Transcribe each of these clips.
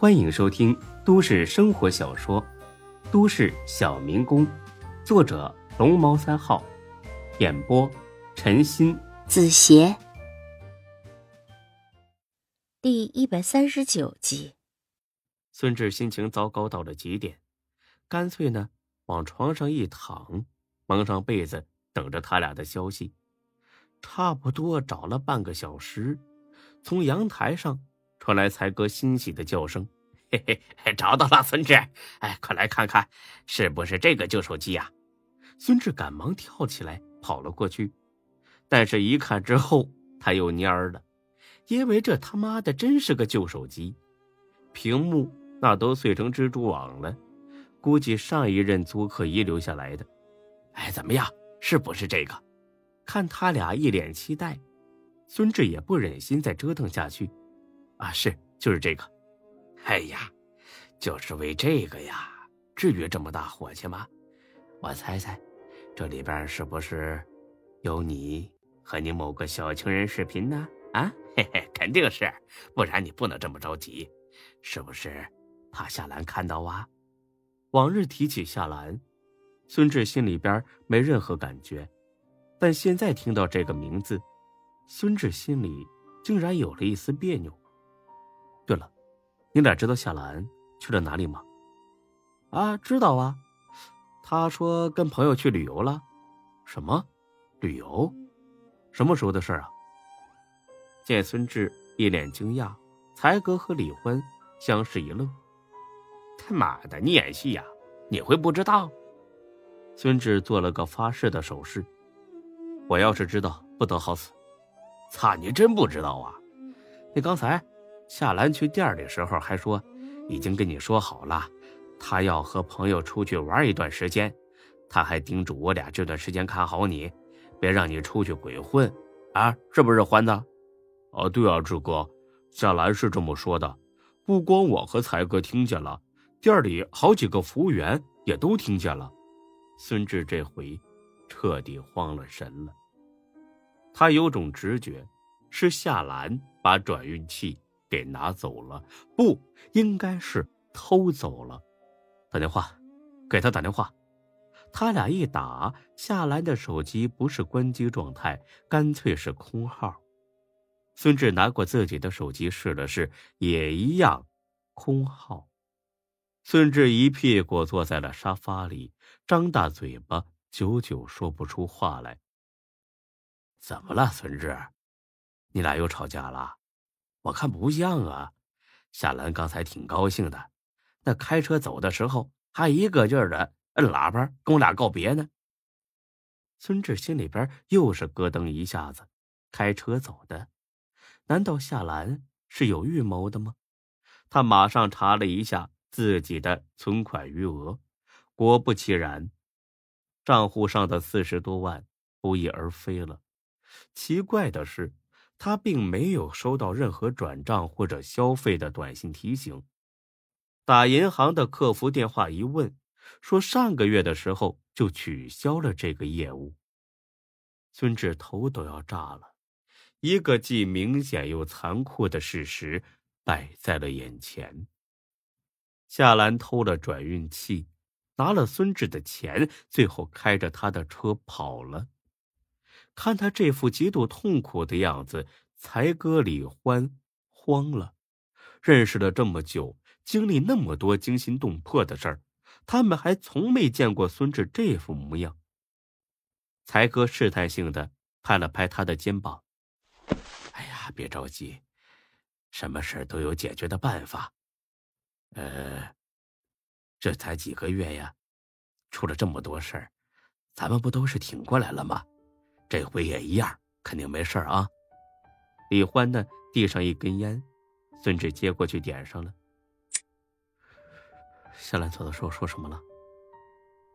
欢迎收听都市生活小说《都市小民工》，作者龙猫三号，演播陈鑫、子邪，第一百三十九集。孙志心情糟糕到了极点，干脆呢往床上一躺，蒙上被子，等着他俩的消息。差不多找了半个小时，从阳台上传来才哥欣喜的叫声：“嘿嘿，找到了，孙志！哎，快来看看，是不是这个旧手机呀？”孙志赶忙跳起来跑了过去，但是一看之后他又蔫了，因为这他妈的真是个旧手机，屏幕那都碎成蜘蛛网了，估计上一任租客遗留下来的。哎，怎么样？是不是这个？看他俩一脸期待，孙志也不忍心再折腾下去。啊，是，就是这个。哎呀，就是为这个呀，至于这么大火气吗？我猜猜，这里边是不是有你和你某个小情人视频呢？啊，嘿嘿，肯定是，不然你不能这么着急。是不是怕夏兰看到啊？往日提起夏兰，孙志心里边没任何感觉。但现在听到这个名字，孙志心里竟然有了一丝别扭。对了，你俩知道夏兰去了哪里吗？啊，知道啊。他说跟朋友去旅游了。什么？旅游？什么时候的事啊？见孙志一脸惊讶，才哥和李欢相视一愣。他妈的，你演戏呀？你会不知道？孙志做了个发誓的手势。我要是知道，不得好死！操，你真不知道啊？那刚才夏兰去店里时候还说，已经跟你说好了，她要和朋友出去玩一段时间，她还叮嘱我俩这段时间看好你，别让你出去鬼混，啊，是不是欢子？哦，对啊，志哥，夏兰是这么说的，不光我和才哥听见了，店里好几个服务员也都听见了。孙志这回彻底慌了神了。他有种直觉，是夏兰把转运器给拿走了，不应该是偷走了。打电话，给他打电话。他俩一打，夏兰的手机不是关机状态，干脆是空号。孙志拿过自己的手机试了试，也一样，空号。孙志一屁股坐在了沙发里，张大嘴巴，久久说不出话来。怎么了，孙志？你俩又吵架了？我看不像啊。夏兰刚才挺高兴的，那开车走的时候还一个劲儿的摁喇叭跟我俩告别呢。孙志心里边又是咯噔一下子，开车走的，难道夏兰是有预谋的吗？他马上查了一下自己的存款余额，果不其然，账户上的四十多万不翼而飞了。奇怪的是，他并没有收到任何转账或者消费的短信提醒。打银行的客服电话一问，说上个月的时候就取消了这个业务。孙志头都要炸了，一个既明显又残酷的事实摆在了眼前：夏兰偷了转运器，拿了孙志的钱，最后开着他的车跑了。看他这副极度痛苦的样子，才哥李欢慌了。认识了这么久，经历那么多惊心动魄的事儿，他们还从没见过孙志这副模样。才哥试探性的拍了拍他的肩膀：“哎呀，别着急，什么事都有解决的办法。呃，这才几个月呀，出了这么多事儿，咱们不都是挺过来了吗？”这回也一样，肯定没事啊。李欢呢，递上一根烟，孙志接过去点上了。夏兰走的时候说什么了？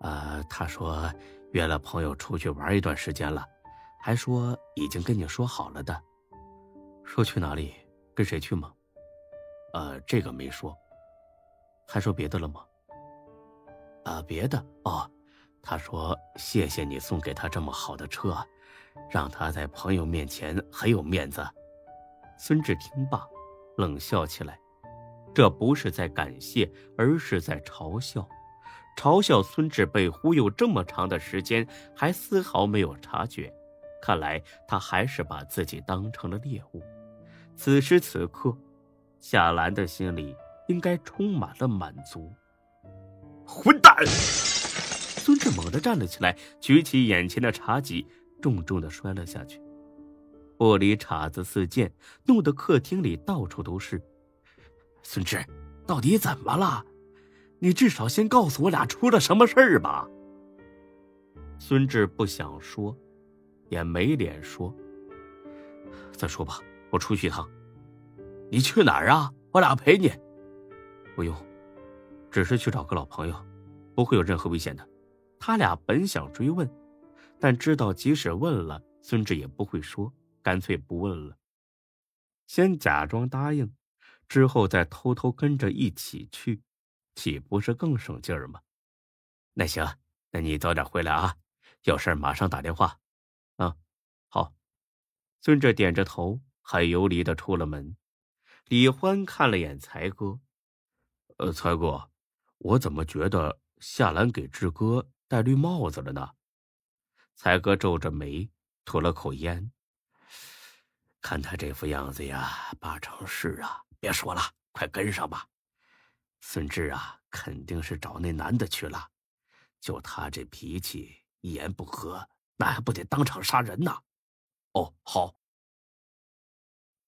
呃，他说约了朋友出去玩一段时间了，还说已经跟你说好了的。说去哪里，跟谁去吗？呃，这个没说。还说别的了吗？啊，别的哦，他说谢谢你送给他这么好的车。让他在朋友面前很有面子。孙志听罢，冷笑起来：“这不是在感谢，而是在嘲笑，嘲笑孙志被忽悠这么长的时间，还丝毫没有察觉。看来他还是把自己当成了猎物。此时此刻，夏兰的心里应该充满了满足。混蛋！孙志猛地站了起来，举起眼前的茶几，重重的摔了下去，玻璃碴子四溅，弄得客厅里到处都是。孙志，到底怎么了？你至少先告诉我俩出了什么事儿吧。孙志不想说，也没脸说。再说吧，我出去一趟。你去哪儿啊？我俩陪你。不用，只是去找个老朋友，不会有任何危险的。他俩本想追问，但知道即使问了，孙志也不会说，干脆不问了。先假装答应。之后再偷偷跟着一起去，岂不是更省劲儿吗？那行，那你早点回来啊，有事马上打电话。啊，好。孙志点着头，很游离的出了门。李欢看了眼才哥，呃，才哥，我怎么觉得夏兰给志哥戴绿帽子了呢？才哥皱着眉，吐了口烟。看他这副样子呀，八成是啊。别说了，快跟上吧。孙志啊，肯定是找那男的去了。就他这脾气，一言不合，那还不得当场杀人呢？哦，好。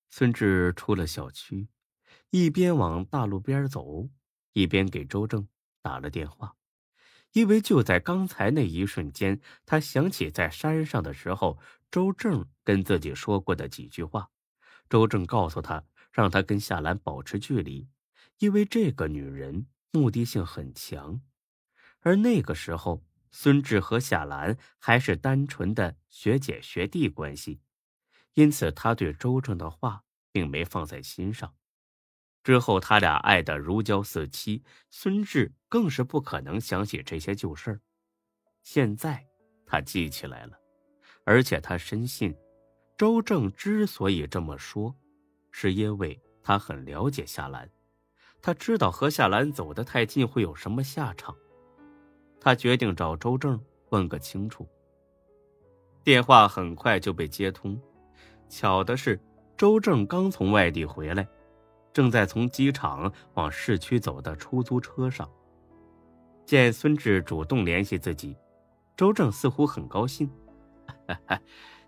孙志出了小区，一边往大路边走，一边给周正打了电话。因为就在刚才那一瞬间，他想起在山上的时候，周正跟自己说过的几句话。周正告诉他。让他跟夏兰保持距离，因为这个女人目的性很强。而那个时候，孙志和夏兰还是单纯的学姐学弟关系，因此他对周正的话并没放在心上。之后他俩爱得如胶似漆，孙志更是不可能想起这些旧事儿。现在他记起来了，而且他深信，周正之所以这么说。是因为他很了解夏兰，他知道和夏兰走得太近会有什么下场。他决定找周正问个清楚。电话很快就被接通，巧的是，周正刚从外地回来，正在从机场往市区走的出租车上。见孙志主动联系自己，周正似乎很高兴：“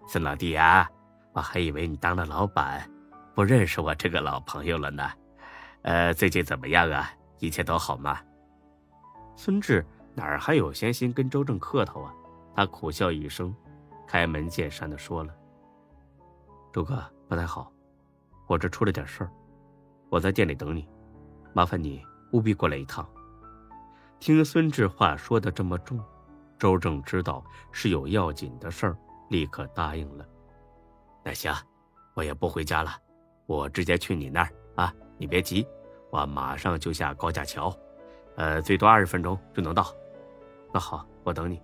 孙老弟啊，我还以为你当了老板。”不认识我这个老朋友了呢，呃，最近怎么样啊？一切都好吗？孙志哪儿还有闲心跟周正客套啊？他苦笑一声，开门见山的说了：“周哥不太好，我这出了点事儿，我在店里等你，麻烦你务必过来一趟。”听孙志话说的这么重，周正知道是有要紧的事儿，立刻答应了。那行，我也不回家了。我直接去你那儿啊！你别急，我马上就下高架桥，呃，最多二十分钟就能到。那好，我等你。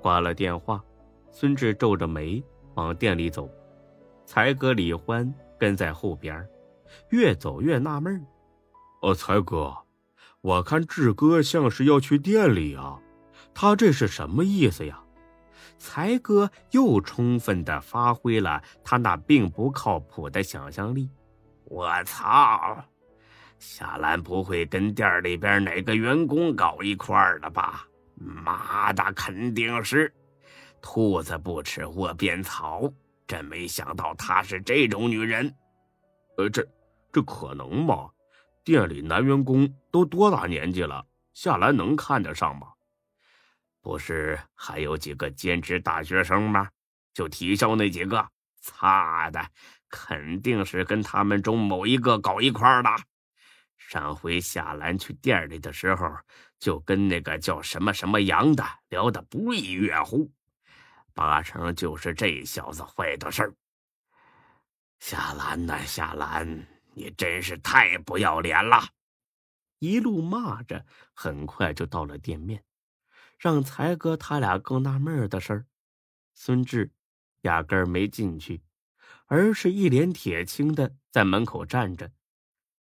挂了电话，孙志皱着眉往店里走，才哥李欢跟在后边，越走越纳闷哦，才哥，我看志哥像是要去店里啊，他这是什么意思呀？才哥又充分的发挥了他那并不靠谱的想象力。我操，夏兰不会跟店里边哪个员工搞一块儿了吧？妈的，肯定是！兔子不吃窝边草，真没想到她是这种女人。呃，这这可能吗？店里男员工都多大年纪了？夏兰能看得上吗？不是还有几个兼职大学生吗？就体校那几个，擦的，肯定是跟他们中某一个搞一块儿的。上回夏兰去店里的时候，就跟那个叫什么什么杨的聊得不亦乐乎，八成就是这小子坏的事儿。夏兰呐，夏兰，你真是太不要脸了！一路骂着，很快就到了店面。让才哥他俩更纳闷的事儿，孙志压根儿没进去，而是一脸铁青的在门口站着。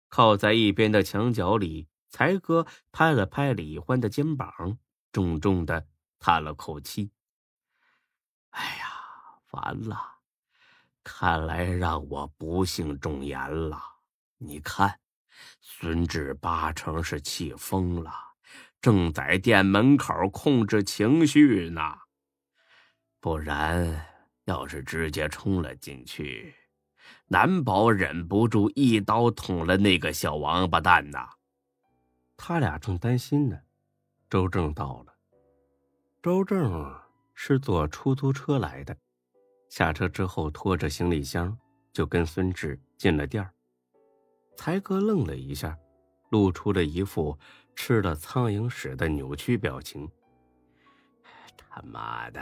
靠在一边的墙角里，才哥拍了拍李欢的肩膀，重重的叹了口气：“哎呀，完了！看来让我不幸中言了。你看，孙志八成是气疯了，正在店门口控制情绪呢。不然，要是直接冲了进去……”难保忍不住一刀捅了那个小王八蛋呐！他俩正担心呢，周正到了。周正是坐出租车来的，下车之后拖着行李箱就跟孙志进了店儿。才哥愣了一下，露出了一副吃了苍蝇屎的扭曲表情。他妈的，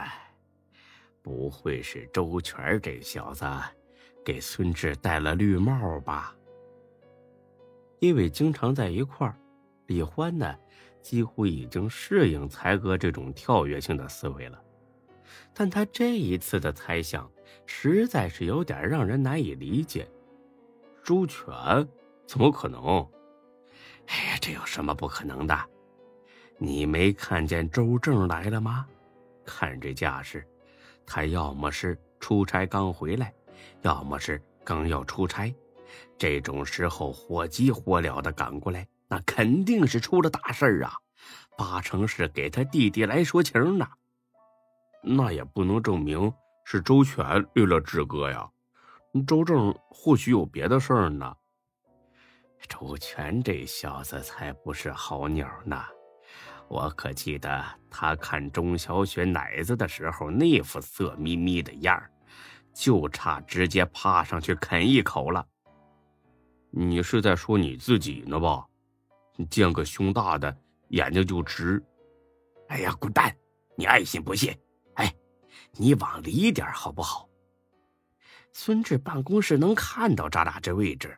不会是周全这小子？给孙志戴了绿帽吧？因为经常在一块儿，李欢呢几乎已经适应才哥这种跳跃性的思维了。但他这一次的猜想实在是有点让人难以理解。周全怎么可能？哎呀，这有什么不可能的？你没看见周正来了吗？看这架势，他要么是出差刚回来。要么是刚要出差，这种时候火急火燎的赶过来，那肯定是出了大事儿啊！八成是给他弟弟来说情呢。那也不能证明是周全绿了志哥呀。周正或许有别的事儿呢。周全这小子才不是好鸟呢！我可记得他看钟小雪奶子的时候那副色眯眯的样儿。就差直接趴上去啃一口了。你是在说你自己呢吧？见个胸大的眼睛就直。哎呀，滚蛋！你爱信不信。哎，你往里点好不好？孙志办公室能看到咱俩这位置。